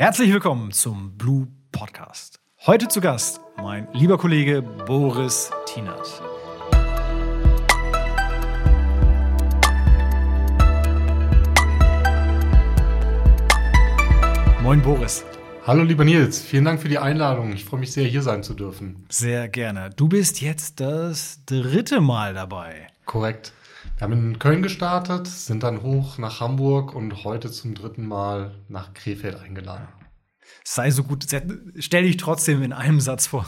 Herzlich willkommen zum Blue Podcast. Heute zu Gast mein lieber Kollege Boris Tinert. Moin Boris. Hallo lieber Nils, vielen Dank für die Einladung. Ich freue mich sehr, hier sein zu dürfen. Sehr gerne. Du bist jetzt das dritte Mal dabei. Korrekt. Wir haben in Köln gestartet, sind dann hoch nach Hamburg und heute zum dritten Mal nach Krefeld eingeladen. Sei so gut, stell dich trotzdem in einem Satz vor.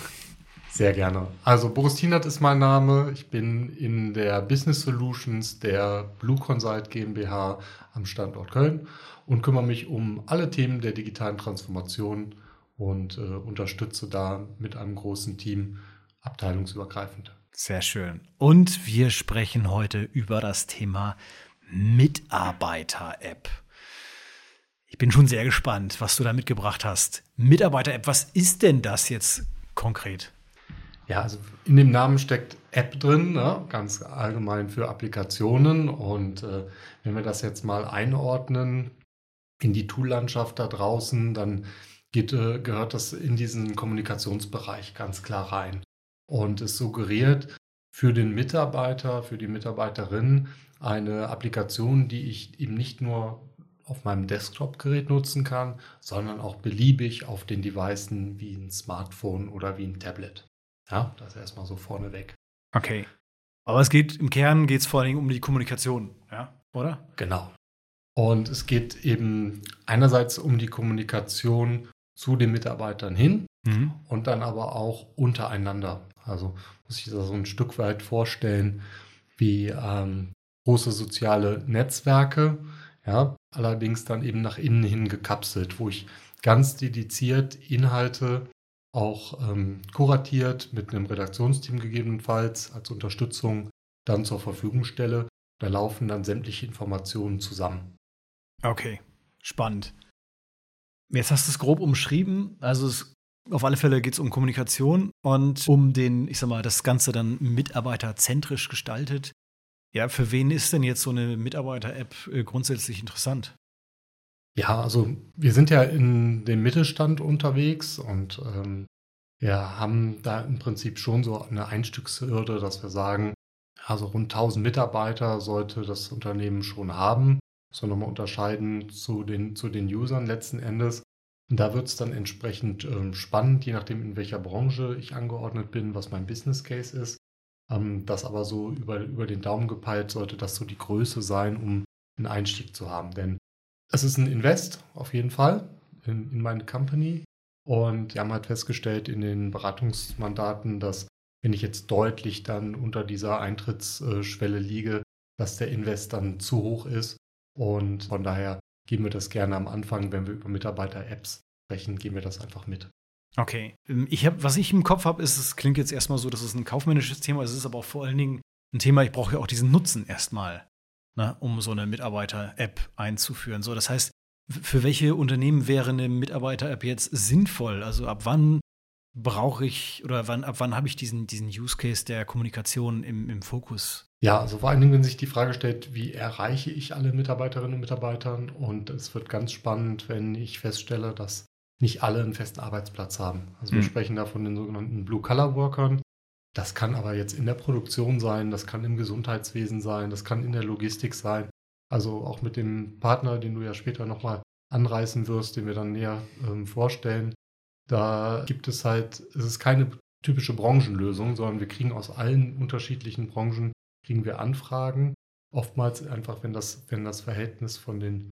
Sehr gerne. Also Boris Tienert ist mein Name. Ich bin in der Business Solutions der Blue Consult GmbH am Standort Köln und kümmere mich um alle Themen der digitalen Transformation und äh, unterstütze da mit einem großen Team abteilungsübergreifend. Sehr schön. Und wir sprechen heute über das Thema Mitarbeiter-App. Ich bin schon sehr gespannt, was du da mitgebracht hast. Mitarbeiter-App, was ist denn das jetzt konkret? Ja, also in dem Namen steckt App drin, ne? ganz allgemein für Applikationen. Und äh, wenn wir das jetzt mal einordnen in die Toollandschaft da draußen, dann geht, äh, gehört das in diesen Kommunikationsbereich ganz klar rein und es suggeriert für den Mitarbeiter, für die Mitarbeiterin eine Applikation, die ich eben nicht nur auf meinem Desktop-Gerät nutzen kann, sondern auch beliebig auf den Devices wie ein Smartphone oder wie ein Tablet. Ja, das erstmal so vorneweg. Okay. Aber es geht im Kern geht es vor allem um die Kommunikation, ja, oder? Genau. Und es geht eben einerseits um die Kommunikation zu den Mitarbeitern hin mhm. und dann aber auch untereinander. Also muss ich das so ein Stück weit vorstellen wie ähm, große soziale Netzwerke, ja, allerdings dann eben nach innen hin gekapselt, wo ich ganz dediziert Inhalte auch ähm, kuratiert mit einem Redaktionsteam gegebenenfalls als Unterstützung dann zur Verfügung stelle. Da laufen dann sämtliche Informationen zusammen. Okay, spannend. Jetzt hast du es grob umschrieben. Also es auf alle Fälle geht es um Kommunikation und um den, ich sag mal, das Ganze dann mitarbeiterzentrisch gestaltet. Ja, für wen ist denn jetzt so eine Mitarbeiter-App äh, grundsätzlich interessant? Ja, also wir sind ja in dem Mittelstand unterwegs und ähm, wir haben da im Prinzip schon so eine Einstiegshürde, dass wir sagen, also rund 1000 Mitarbeiter sollte das Unternehmen schon haben. Man nochmal unterscheiden zu den, zu den Usern letzten Endes. Und da wird es dann entsprechend ähm, spannend, je nachdem, in welcher Branche ich angeordnet bin, was mein Business Case ist. Ähm, das aber so über, über den Daumen gepeilt sollte das so die Größe sein, um einen Einstieg zu haben. Denn es ist ein Invest auf jeden Fall in, in meine Company. Und wir haben halt festgestellt in den Beratungsmandaten, dass wenn ich jetzt deutlich dann unter dieser Eintrittsschwelle liege, dass der Invest dann zu hoch ist. Und von daher geben wir das gerne am Anfang, wenn wir über Mitarbeiter-Apps sprechen, geben wir das einfach mit. Okay. Ähm, ich hab, was ich im Kopf habe, ist, es klingt jetzt erstmal so, dass es ein kaufmännisches Thema ist, es ist aber auch vor allen Dingen ein Thema, ich brauche ja auch diesen Nutzen erstmal, ne, um so eine Mitarbeiter-App einzuführen. So, das heißt, für welche Unternehmen wäre eine Mitarbeiter-App jetzt sinnvoll? Also ab wann brauche ich oder wann, ab wann habe ich diesen, diesen Use Case der Kommunikation im, im Fokus? Ja, also vor allen Dingen, wenn sich die Frage stellt, wie erreiche ich alle Mitarbeiterinnen und Mitarbeiter? Und es wird ganz spannend, wenn ich feststelle, dass nicht alle einen festen Arbeitsplatz haben. Also wir mhm. sprechen da von den sogenannten Blue-Color-Workern. Das kann aber jetzt in der Produktion sein, das kann im Gesundheitswesen sein, das kann in der Logistik sein. Also auch mit dem Partner, den du ja später nochmal anreißen wirst, den wir dann näher ähm, vorstellen. Da gibt es halt, es ist keine typische Branchenlösung, sondern wir kriegen aus allen unterschiedlichen Branchen kriegen wir Anfragen. Oftmals einfach, wenn das, wenn das Verhältnis von den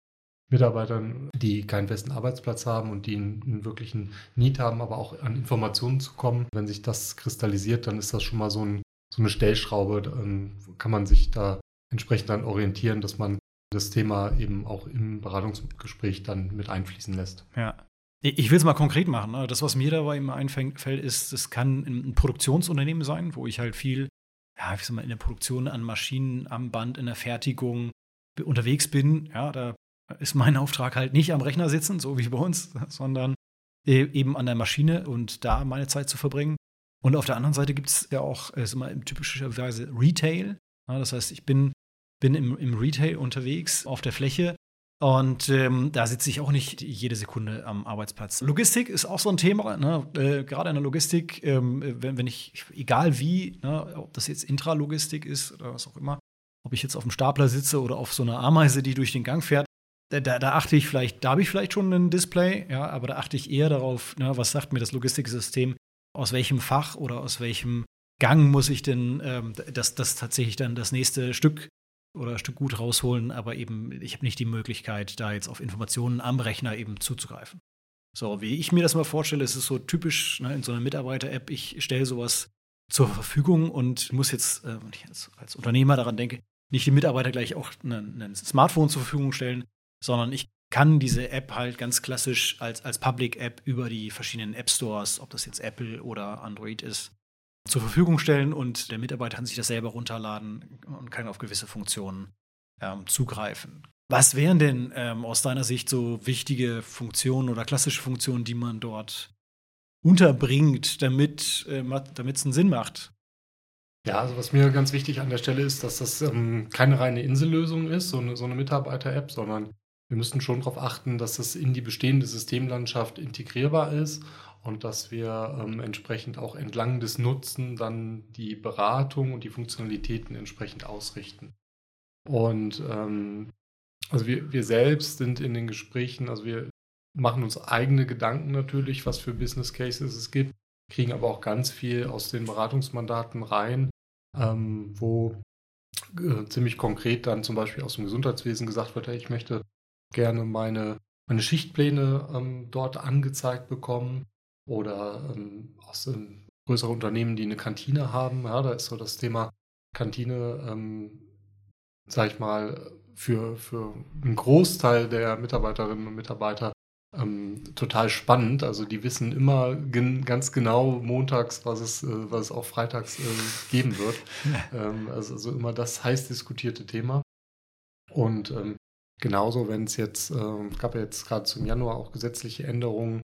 Mitarbeitern, die keinen festen Arbeitsplatz haben und die einen, einen, wirklichen Need haben, aber auch an Informationen zu kommen. Wenn sich das kristallisiert, dann ist das schon mal so, ein, so eine Stellschraube. Dann kann man sich da entsprechend dann orientieren, dass man das Thema eben auch im Beratungsgespräch dann mit einfließen lässt. Ja. Ich will es mal konkret machen. Ne? Das, was mir dabei immer einfällt, ist, es kann ein Produktionsunternehmen sein, wo ich halt viel, ja, ich sag mal, in der Produktion an Maschinen, am Band, in der Fertigung unterwegs bin. Ja, da ist mein Auftrag halt nicht am Rechner sitzen, so wie bei uns, sondern e-, eben an der Maschine und da meine Zeit zu verbringen. Und auf der anderen Seite gibt es ja auch, ist immer typischerweise Retail. Das heißt, ich bin, bin im, im Retail unterwegs auf der Fläche Und ähm, da sitze ich auch nicht jede Sekunde am Arbeitsplatz. Logistik ist auch so ein Thema, ne? äh, gerade in der Logistik, ähm, wenn, wenn ich, egal wie, ne? ob das jetzt Intralogistik ist oder was auch immer, ob ich jetzt auf dem Stapler sitze oder auf so einer Ameise, die durch den Gang fährt, da, da, da achte ich vielleicht, da habe ich vielleicht schon ein Display, ja, aber da achte ich eher darauf, ne, was sagt mir das Logistiksystem, aus welchem Fach oder aus welchem Gang muss ich denn ähm, das, das tatsächlich dann das nächste Stück oder Stück gut rausholen, aber eben ich habe nicht die Möglichkeit, da jetzt auf Informationen am Rechner eben zuzugreifen. So, wie ich mir das mal vorstelle, ist es so typisch ne, in so einer Mitarbeiter-App, ich stelle sowas zur Verfügung und muss jetzt, äh, wenn ich jetzt als Unternehmer daran denke, nicht die Mitarbeiter gleich auch ein Smartphone zur Verfügung stellen, sondern ich kann diese App halt ganz klassisch als, als Public-App über die verschiedenen App-Stores, ob das jetzt Apple oder Android ist, zur Verfügung stellen und der Mitarbeiter kann sich das selber runterladen und kann auf gewisse Funktionen ähm, zugreifen. Was wären denn ähm, aus deiner Sicht so wichtige Funktionen oder klassische Funktionen, die man dort unterbringt, damit äh, es einen Sinn macht? Ja, also was mir ganz wichtig an der Stelle ist, dass das ähm, keine reine Insellösung ist, so eine, so eine Mitarbeiter-App, sondern wir müssen schon darauf achten, dass es in die bestehende Systemlandschaft integrierbar ist und dass wir ähm, entsprechend auch entlang des Nutzen dann die Beratung und die Funktionalitäten entsprechend ausrichten. Und ähm, also wir, wir selbst sind in den Gesprächen, also wir machen uns eigene Gedanken natürlich, was für Business Cases es gibt, kriegen aber auch ganz viel aus den Beratungsmandaten rein, ähm, wo äh, ziemlich konkret dann zum Beispiel aus dem Gesundheitswesen gesagt wird, hey, ich möchte gerne meine, meine Schichtpläne ähm, dort angezeigt bekommen oder ähm, aus ähm, größeren Unternehmen, die eine Kantine haben. Ja, da ist so das Thema Kantine, ähm, sag ich mal, für, für einen Großteil der Mitarbeiterinnen und Mitarbeiter ähm, total spannend. Also die wissen immer gen ganz genau montags, was es, äh, was es auch freitags äh, geben wird. ähm, also, also, immer das heiß diskutierte Thema. Und ähm, genauso, wenn es jetzt, äh, gab ja jetzt gerade zum Januar auch gesetzliche Änderungen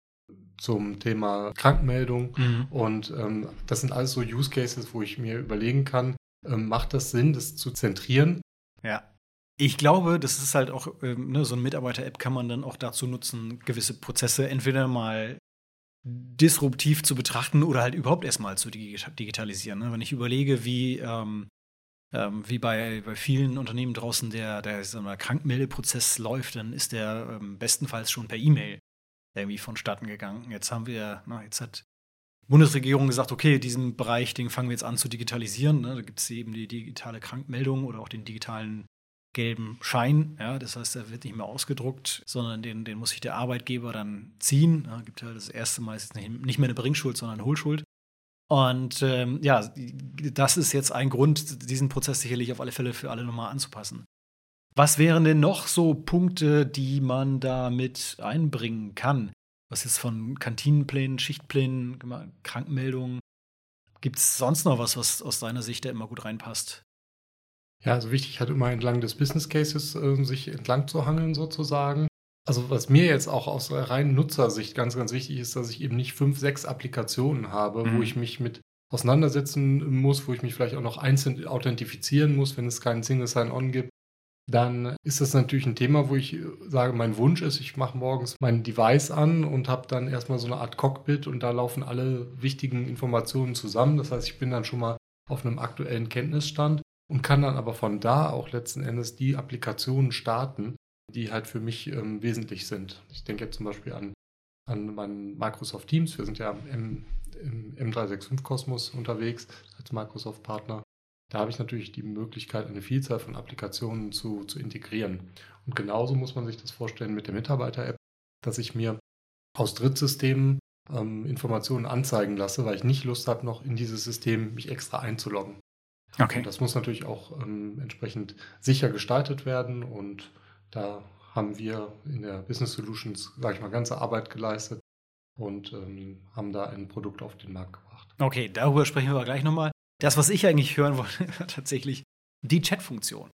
zum Thema Krankmeldung. Mhm. Und ähm, das sind alles so Use Cases, wo ich mir überlegen kann, ähm, macht das Sinn, das zu zentrieren? Ja. Ich glaube, das ist halt auch, ähm, ne, so eine Mitarbeiter-App kann man dann auch dazu nutzen, gewisse Prozesse entweder mal disruptiv zu betrachten oder halt überhaupt erstmal zu digitalisieren. Ne? Wenn ich überlege, wie, ähm, ähm, wie bei, bei vielen Unternehmen draußen der, der Krankmeldeprozess läuft, dann ist der ähm, bestenfalls schon per E-Mail irgendwie vonstatten gegangen. Jetzt haben wir, na, jetzt hat die Bundesregierung gesagt, okay, diesen Bereich, den fangen wir jetzt an zu digitalisieren. Ne? Da gibt es eben die digitale Krankmeldung oder auch den digitalen gelben Schein. Ja? Das heißt, der wird nicht mehr ausgedruckt, sondern den, den muss sich der Arbeitgeber dann ziehen. Ja, gibt ja das erste Mal ist nicht mehr eine Bringschuld, sondern eine Hohlschuld. Und ähm, ja, das ist jetzt ein Grund, diesen Prozess sicherlich auf alle Fälle für alle nochmal anzupassen. Was wären denn noch so Punkte, die man da mit einbringen kann? Was ist von Kantinenplänen, Schichtplänen, Krankenmeldungen? Gibt es sonst noch was, was aus deiner Sicht da immer gut reinpasst? Ja, also wichtig halt immer entlang des Business Cases äh, sich entlang zu hangeln sozusagen. Also was mir jetzt auch aus rein Nutzersicht ganz, ganz wichtig ist, dass ich eben nicht fünf, sechs Applikationen habe, mhm. wo ich mich mit auseinandersetzen muss, wo ich mich vielleicht auch noch einzeln authentifizieren muss, wenn es keinen Single Sign-On gibt dann ist das natürlich ein Thema, wo ich äh, sage, mein Wunsch ist, ich mache morgens mein Device an und habe dann erstmal so eine Art Cockpit und da laufen alle wichtigen Informationen zusammen. Das heißt, ich bin dann schon mal auf einem aktuellen Kenntnisstand und kann dann aber von da auch letzten Endes die Applikationen starten, die halt für mich ähm, wesentlich sind. Ich denke jetzt zum Beispiel an, an meinen Microsoft Teams. Wir sind ja im, im M365-Kosmos unterwegs als Microsoft-Partner da habe ich natürlich die Möglichkeit, eine Vielzahl von Applikationen zu, zu integrieren. Und genauso muss man sich das vorstellen mit der Mitarbeiter-App, dass ich mir aus Drittsystemen ähm, Informationen anzeigen lasse, weil ich nicht Lust habe, noch in dieses System mich extra einzuloggen. Okay. Und das muss natürlich auch ähm, entsprechend sicher gestaltet werden und da haben wir in der Business Solutions, sage ich mal, ganze Arbeit geleistet und ähm, haben da ein Produkt auf den Markt gebracht. Okay, darüber sprechen wir aber gleich nochmal. Das, was ich eigentlich hören wollte, war tatsächlich die Chat-Funktion.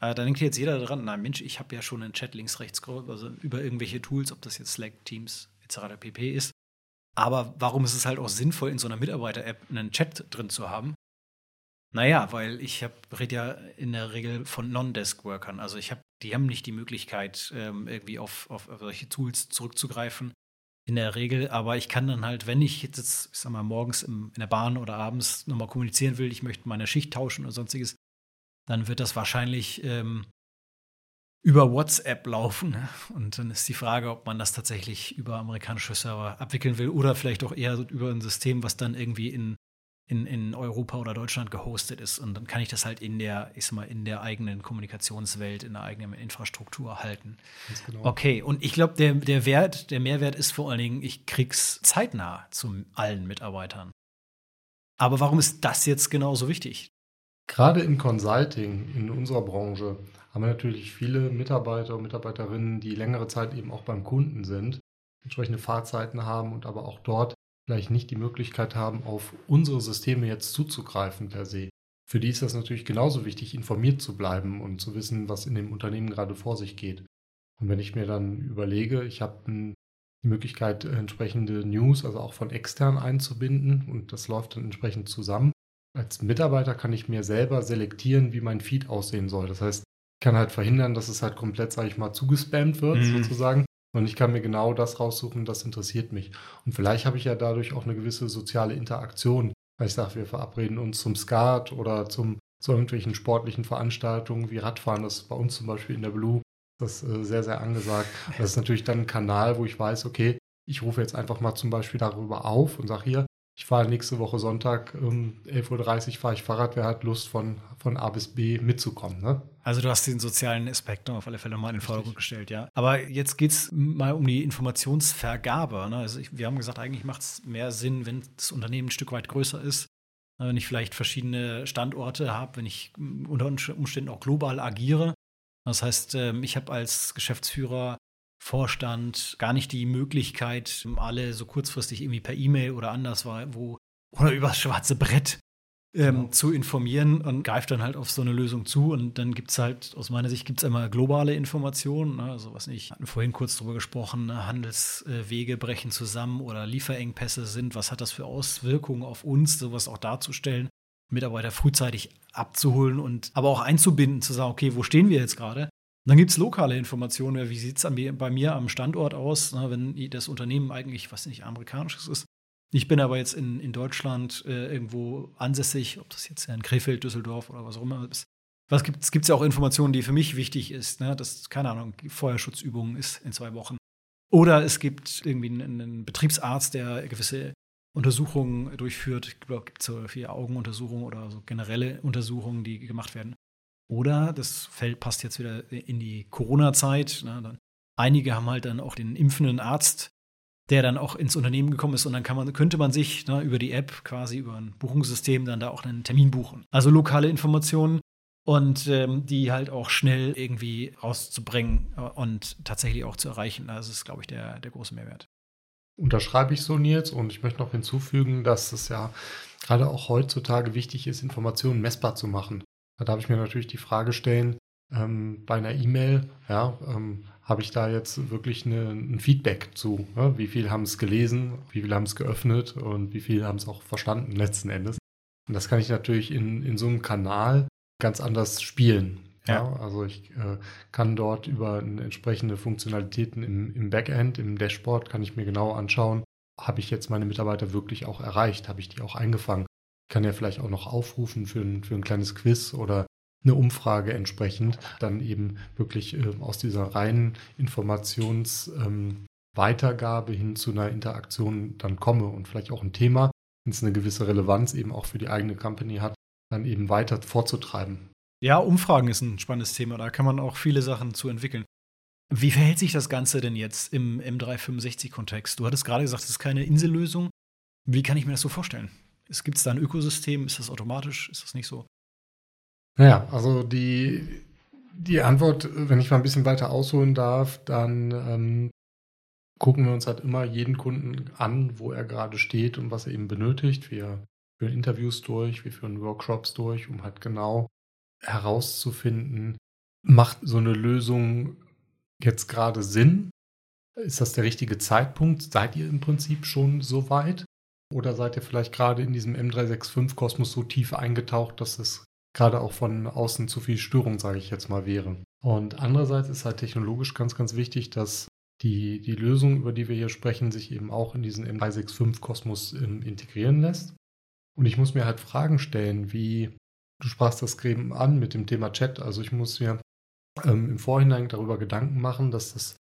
Äh, da denkt jetzt jeder dran, na Mensch, ich habe ja schon einen Chat links, rechts, also über irgendwelche Tools, ob das jetzt Slack, Teams etc. pp. ist. Aber warum ist es halt auch sinnvoll, in so einer Mitarbeiter-App einen Chat drin zu haben? Naja, weil ich rede ja in der Regel von Non-Desk-Workern. Also ich habe die haben nicht die Möglichkeit, ähm, irgendwie auf, auf, auf solche Tools zurückzugreifen in der Regel. Aber ich kann dann halt, wenn ich jetzt, ich sag mal, morgens im, in der Bahn oder abends nochmal kommunizieren will, ich möchte meine Schicht tauschen oder sonstiges, dann wird das wahrscheinlich ähm, über WhatsApp laufen. Ne? Und dann ist die Frage, ob man das tatsächlich über amerikanische Server abwickeln will oder vielleicht auch eher über ein System, was dann irgendwie in in, in Europa oder Deutschland gehostet ist. Und dann kann ich das halt in der, ich sag mal, in der eigenen Kommunikationswelt, in der eigenen Infrastruktur halten. Genau. Okay, und ich glaube, der, der Wert, der Mehrwert ist vor allen Dingen, ich krieg's zeitnah zu allen Mitarbeitern. Aber warum ist das jetzt genauso wichtig? Gerade im Consulting, in unserer Branche, haben wir natürlich viele Mitarbeiter und Mitarbeiterinnen, die längere Zeit eben auch beim Kunden sind, entsprechende Fahrzeiten haben und aber auch dort vielleicht nicht die Möglichkeit haben, auf unsere Systeme jetzt zuzugreifen per se. Für die ist das natürlich genauso wichtig, informiert zu bleiben und zu wissen, was in dem Unternehmen gerade vor sich geht. Und wenn ich mir dann überlege, ich habe die Möglichkeit, entsprechende News, also auch von extern einzubinden und das läuft dann entsprechend zusammen. Als Mitarbeiter kann ich mir selber selektieren, wie mein Feed aussehen soll. Das heißt, ich kann halt verhindern, dass es halt komplett, sage ich mal, zugespammt wird, mhm. sozusagen. Und ich kann mir genau das raussuchen, das interessiert mich. Und vielleicht habe ich ja dadurch auch eine gewisse soziale Interaktion, weil ich sage, wir verabreden uns zum Skat oder zum, zu irgendwelchen sportlichen Veranstaltungen wie Radfahren. Das ist bei uns zum Beispiel in der Blue das ist äh, sehr, sehr angesagt. Das ist natürlich dann ein Kanal, wo ich weiß, okay, ich rufe jetzt einfach mal zum Beispiel darüber auf und sage hier, ich fahre nächste Woche Sonntag um 11.30 Uhr fahre ich Fahrrad. Wer hat Lust, von, von A bis B mitzukommen? Ne? Also du hast den sozialen Aspekt auf alle Fälle mal in den Vordergrund gestellt, ja. Aber jetzt geht es mal um die Informationsvergabe. Ne? Also ich, wir haben gesagt, eigentlich macht es mehr Sinn, wenn das Unternehmen ein Stück weit größer ist. Wenn ich vielleicht verschiedene Standorte habe, wenn ich unter Umständen auch global agiere. Das heißt, ähm, ich habe als Geschäftsführer Vorstand gar nicht die Möglichkeit, alle so kurzfristig irgendwie per E-Mail oder anderswo oder übers schwarze Brett ähm, genau. zu informieren und greift dann halt auf so eine Lösung zu. Und dann gibt es halt, aus meiner Sicht, gibt es einmal globale Informationen, ne? also was nicht, hatten vorhin kurz drüber gesprochen, ne? Handelswege brechen zusammen oder Lieferengpässe sind, was hat das für Auswirkungen auf uns, sowas auch darzustellen, Mitarbeiter frühzeitig abzuholen und aber auch einzubinden, zu sagen, okay, wo stehen wir jetzt gerade? dann gibt es lokale Informationen, wie sieht es bei mir am Standort aus, ne, wenn das Unternehmen eigentlich, was nicht, amerikanisches ist. Ich bin aber jetzt in, in Deutschland äh, irgendwo ansässig, ob das jetzt in Krefeld, Düsseldorf oder was auch immer ist. Was gibt es gibt ja auch Informationen, die für mich wichtig ist, ne? dass, keine Ahnung, Feuerschutzübungen ist in zwei Wochen. Oder es gibt irgendwie einen, einen Betriebsarzt, der gewisse Untersuchungen durchführt. Ich glaube, es gibt so vier Augenuntersuchungen oder so generelle Untersuchungen, die gemacht werden. Oder das Feld passt jetzt wieder in die Corona-Zeit. Ne, einige haben halt dann auch den impfenden Arzt, der dann auch ins Unternehmen gekommen ist und dann man, könnte man sich ne, über die App quasi über ein Buchungssystem dann da auch einen Termin buchen. Also lokale Informationen und ähm, die halt auch schnell irgendwie rauszubringen und tatsächlich auch zu erreichen. Das ist, glaube ich, der, der große Mehrwert. Unterschreibe ich so, Nils, und ich möchte noch hinzufügen, dass es ja gerade auch heutzutage wichtig ist, Informationen messbar zu machen. Da darf ich mir natürlich die Frage stellen, ähm, bei einer E-Mail, ja, ähm, habe ich da jetzt wirklich eine, ein Feedback zu? Ne? Wie viel haben es gelesen, wie viel haben es geöffnet und wie viel haben es auch verstanden letzten Endes? Und das kann ich natürlich in, in so einem Kanal ganz anders spielen. Ja. ja also ich äh, kann dort über entsprechende Funktionalitäten im, im Backend, im Dashboard, kann ich mir genau anschauen, habe ich jetzt meine Mitarbeiter wirklich auch erreicht, habe ich die auch eingefangen kann ja vielleicht auch noch aufrufen für ein, für ein kleines Quiz oder eine Umfrage entsprechend, dann eben wirklich äh, aus dieser reinen Informationsweitergabe ähm, hin zu einer Interaktion dann komme und vielleicht auch ein Thema, wenn es eine gewisse Relevanz eben auch für die eigene Company hat, dann eben weiter vorzutreiben. Ja, Umfragen ist ein spannendes Thema, da kann man auch viele Sachen zu entwickeln. Wie verhält sich das Ganze denn jetzt im M365-Kontext? Du hattest gerade gesagt, es ist keine Insellösung. Wie kann ich mir das so vorstellen? Gibt es da ein Ökosystem? Ist das automatisch? Ist das nicht so? Naja, also die, die Antwort, wenn ich mal ein bisschen weiter ausholen darf, dann ähm, gucken wir uns halt immer jeden Kunden an, wo er gerade steht und was er eben benötigt. Wir führen Interviews durch, wir führen Workshops durch, um halt genau herauszufinden, macht so eine Lösung jetzt gerade Sinn? Ist das der richtige Zeitpunkt? Seid ihr im Prinzip schon so weit? Oder seid ihr vielleicht gerade in diesem M365-Kosmos so tief eingetaucht, dass es gerade auch von außen zu viel Störung, sage ich jetzt mal, wäre. Und andererseits ist halt technologisch ganz, ganz wichtig, dass die, die Lösung, über die wir hier sprechen, sich eben auch in diesen M365-Kosmos ähm, integrieren lässt. Und ich muss mir halt Fragen stellen, wie du sprachst das eben an mit dem Thema Chat. Also ich muss mir ähm, im Vorhinein darüber Gedanken machen, dass das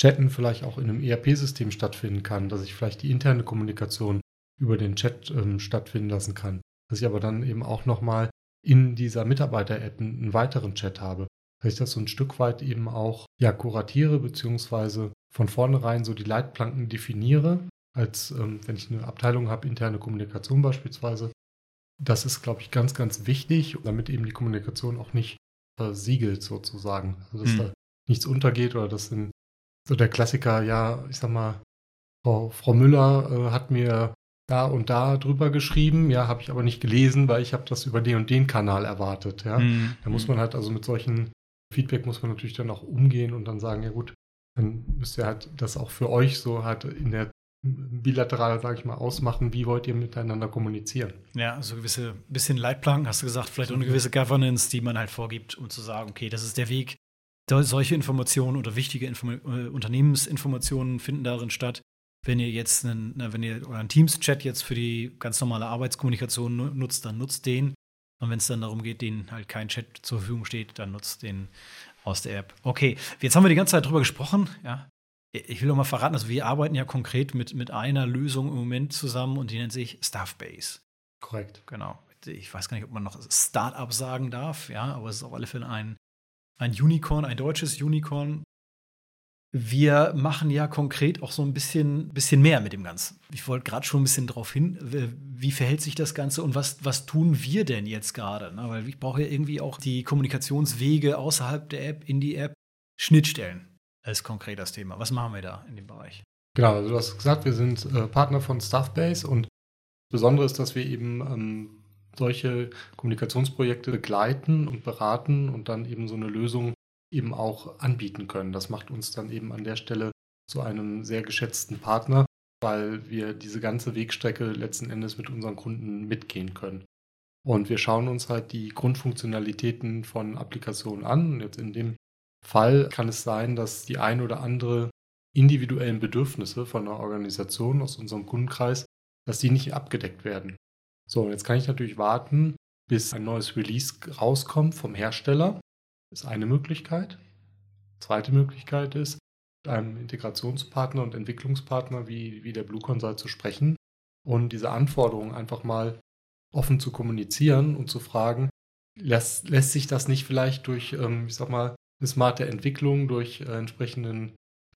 Chatten vielleicht auch in einem ERP-System stattfinden kann, dass ich vielleicht die interne Kommunikation über den Chat ähm, stattfinden lassen kann, dass ich aber dann eben auch nochmal in dieser Mitarbeiter-App einen weiteren Chat habe, dass ich das so ein Stück weit eben auch ja, kuratiere, beziehungsweise von vornherein so die Leitplanken definiere, als ähm, wenn ich eine Abteilung habe, interne Kommunikation beispielsweise. Das ist, glaube ich, ganz, ganz wichtig, damit eben die Kommunikation auch nicht versiegelt sozusagen. Also dass hm. da nichts untergeht oder dass in so der Klassiker, ja, ich sag mal, Frau, Frau Müller äh, hat mir da und da drüber geschrieben, ja, habe ich aber nicht gelesen, weil ich habe das über den und den Kanal erwartet, ja. Mhm. Da muss man halt also mit solchen Feedback muss man natürlich dann auch umgehen und dann sagen, ja gut, dann müsst ihr halt das auch für euch so halt in der bilateral, sage ich mal, ausmachen, wie wollt ihr miteinander kommunizieren. Ja, also gewisse bisschen Leitplanken, hast du gesagt, vielleicht auch eine gewisse Governance, die man halt vorgibt, um zu sagen, okay, das ist der Weg. Solche Informationen oder wichtige Inform äh, Unternehmensinformationen finden darin statt. Wenn ihr jetzt einen, wenn ihr euren Teams-Chat jetzt für die ganz normale Arbeitskommunikation nutzt, dann nutzt den. Und wenn es dann darum geht, den halt kein Chat zur Verfügung steht, dann nutzt den aus der App. Okay, jetzt haben wir die ganze Zeit drüber gesprochen, ja. Ich will noch mal verraten, also wir arbeiten ja konkret mit, mit einer Lösung im Moment zusammen und die nennt sich Staffbase. Korrekt. Genau. Ich weiß gar nicht, ob man noch Startup sagen darf, ja, aber es ist auf alle Fälle ein, ein Unicorn, ein deutsches Unicorn. Wir machen ja konkret auch so ein bisschen, bisschen mehr mit dem Ganzen. Ich wollte gerade schon ein bisschen darauf hin, wie verhält sich das Ganze und was, was tun wir denn jetzt gerade? Ne? Weil ich brauche ja irgendwie auch die Kommunikationswege außerhalb der App, in die App, Schnittstellen als konkretes Thema. Was machen wir da in dem Bereich? Genau, also du hast gesagt, wir sind äh, Partner von Staffbase und das Besondere ist, dass wir eben ähm, solche Kommunikationsprojekte begleiten und beraten und dann eben so eine Lösung eben auch anbieten können. Das macht uns dann eben an der Stelle zu einem sehr geschätzten Partner, weil wir diese ganze Wegstrecke letzten Endes mit unseren Kunden mitgehen können. Und wir schauen uns halt die Grundfunktionalitäten von Applikationen an. Und jetzt in dem Fall kann es sein, dass die ein oder andere individuellen Bedürfnisse von einer Organisation aus unserem Kundenkreis, dass die nicht abgedeckt werden. So, und jetzt kann ich natürlich warten, bis ein neues Release rauskommt vom Hersteller. Ist eine Möglichkeit. Zweite Möglichkeit ist, mit einem Integrationspartner und Entwicklungspartner wie, wie der Blue Consult zu sprechen und diese Anforderungen einfach mal offen zu kommunizieren und zu fragen, lässt, lässt sich das nicht vielleicht durch, ähm, ich sag mal, eine smarte Entwicklung durch äh, entsprechenden,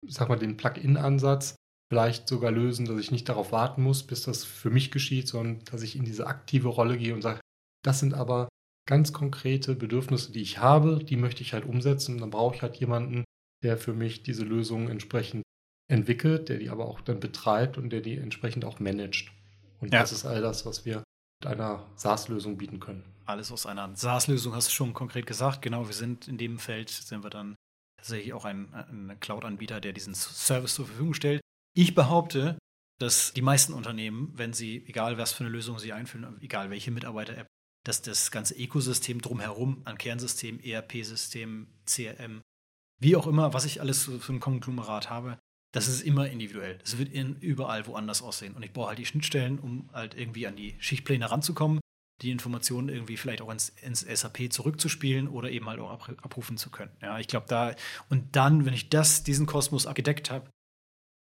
ich sag mal, den Plugin-Ansatz vielleicht sogar lösen, dass ich nicht darauf warten muss, bis das für mich geschieht, sondern dass ich in diese aktive Rolle gehe und sage, das sind aber ganz konkrete Bedürfnisse, die ich habe, die möchte ich halt umsetzen. Dann brauche ich halt jemanden, der für mich diese Lösungen entsprechend entwickelt, der die aber auch dann betreibt und der die entsprechend auch managt. Und ja. das ist all das, was wir mit einer SaaS-Lösung bieten können. Alles aus einer SaaS-Lösung hast du schon konkret gesagt. Genau, wir sind in dem Feld, sind wir dann tatsächlich auch ein, ein Cloud-Anbieter, der diesen Service zur Verfügung stellt. Ich behaupte, dass die meisten Unternehmen, wenn sie, egal was für eine Lösung sie einführen, egal welche Mitarbeiter-App, dass das ganze Ökosystem drumherum an Kernsystem, ERP-System, CRM, wie auch immer, was ich alles für ein Konglomerat habe, das ist immer individuell. Das wird in, überall woanders aussehen. Und ich brauche halt die Schnittstellen, um halt irgendwie an die Schichtpläne ranzukommen, die Informationen irgendwie vielleicht auch ins, ins SAP zurückzuspielen oder eben halt auch abrufen zu können. Ja, ich glaube da, und dann, wenn ich das, diesen Kosmos abgedeckt habe,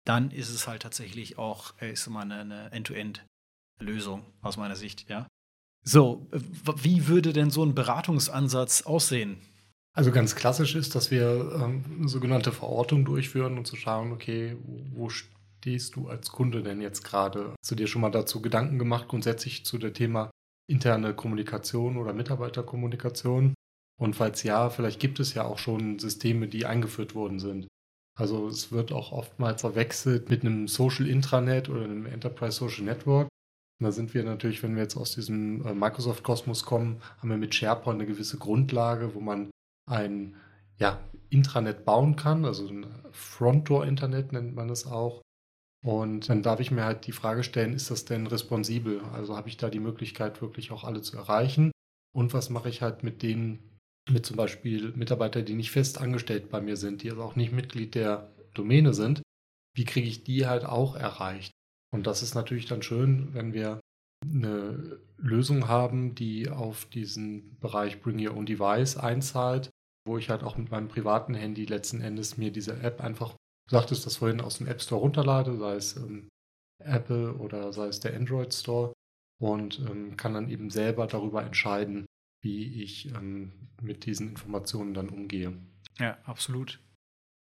dann ist es halt tatsächlich auch, ist immer eine, eine End-to-End-Lösung aus meiner Sicht, ja. So, wie würde denn so ein Beratungsansatz aussehen? Also ganz klassisch ist, dass wir ähm, eine sogenannte Verortung durchführen und zu schauen, okay, wo stehst du als Kunde denn jetzt gerade? Hast du dir schon mal dazu Gedanken gemacht, grundsätzlich zu dem Thema interne Kommunikation oder Mitarbeiterkommunikation? Und falls ja, vielleicht gibt es ja auch schon Systeme, die eingeführt worden sind. Also es wird auch oftmals verwechselt mit einem Social Intranet oder einem Enterprise Social Network. Da sind wir natürlich, wenn wir jetzt aus diesem äh, Microsoft-Kosmos kommen, haben wir mit SharePoint eine gewisse Grundlage, wo man ein ja, Intranet bauen kann, also ein Front-Door-Internet nennt man es auch. Und dann darf ich mir halt die Frage stellen, ist das denn responsibel? Also habe ich da die Möglichkeit, wirklich auch alle zu erreichen? Und was mache ich halt mit denen, mit zum Beispiel Mitarbeitern, die nicht fest angestellt bei mir sind, die also auch nicht Mitglied der Domäne sind. Wie kriege ich die halt auch erreicht? Und das ist natürlich dann schön, wenn wir eine Lösung haben, die auf diesen Bereich Bring Your Own Device einzahlt, wo ich halt auch mit meinem privaten Handy letzten Endes mir diese App einfach, du sagtest das vorhin, aus dem App Store runterlade, sei es ähm, Apple oder sei es der Android Store und ähm, kann dann eben selber darüber entscheiden, wie ich ähm, mit diesen Informationen dann umgehe. Ja, absolut.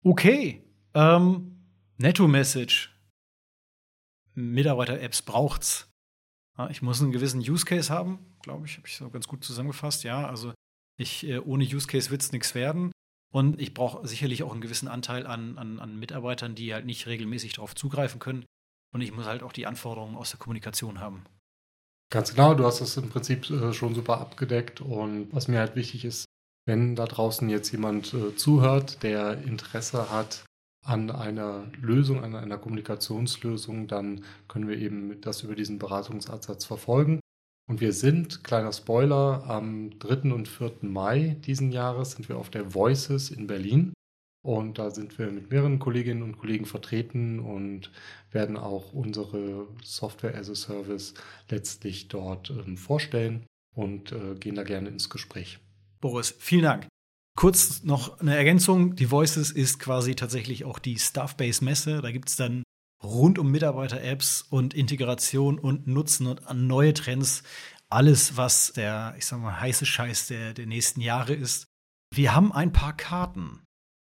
Okay. Ähm, Netto-Message. Mitarbeiter-Apps braucht's. Ja, ich muss einen gewissen Use Case haben, glaube ich, habe ich so ganz gut zusammengefasst. Ja, also ich, äh, ohne Use Case wird es nichts werden. Und ich brauche sicherlich auch einen gewissen Anteil an, an, an Mitarbeitern, die halt nicht regelmäßig darauf zugreifen können. Und ich muss halt auch die Anforderungen aus der Kommunikation haben. Ganz genau, du hast das im Prinzip äh, schon super abgedeckt. Und was mir halt wichtig ist, wenn da draußen jetzt jemand äh, zuhört, der Interesse hat an einer Lösung, an einer Kommunikationslösung, dann können wir eben das über diesen Beratungsansatz verfolgen. Und wir sind, kleiner Spoiler, am 3. und 4. Mai diesen Jahres sind wir auf der Voices in Berlin. Und da sind wir mit mehreren Kolleginnen und Kollegen vertreten und werden auch unsere Software as a Service letztlich dort ähm, vorstellen und äh, gehen da gerne ins Gespräch. Boris, vielen Dank. Kurz noch eine Ergänzung. Die Voices ist quasi tatsächlich auch die Staff-Base-Messe. Da gibt es dann rund um Mitarbeiter-Apps und Integration und Nutzen und neue Trends. Alles, was der, ich sag mal, heiße Scheiß der, der nächsten Jahre ist. Wir haben ein paar Karten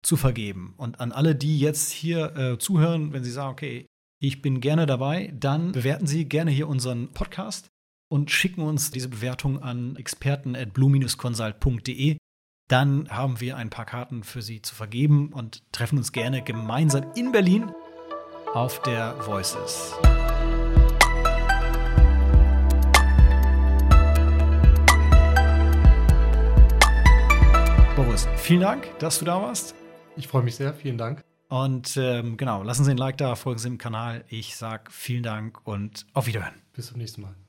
zu vergeben. Und an alle, die jetzt hier äh, zuhören, wenn sie sagen, okay, ich bin gerne dabei, dann bewerten Sie gerne hier unseren Podcast und schicken uns diese Bewertung an experten at blue-consult.de. Dann haben wir ein paar Karten für Sie zu vergeben und treffen uns gerne gemeinsam in Berlin auf der Voices. Boris, vielen Dank, dass du da warst. Ich freue mich sehr, vielen Dank. Und ähm, genau, lassen Sie ein Like da, folgen Sie dem Kanal. Ich sage vielen Dank und auf Wiederhören. Bis zum nächsten Mal.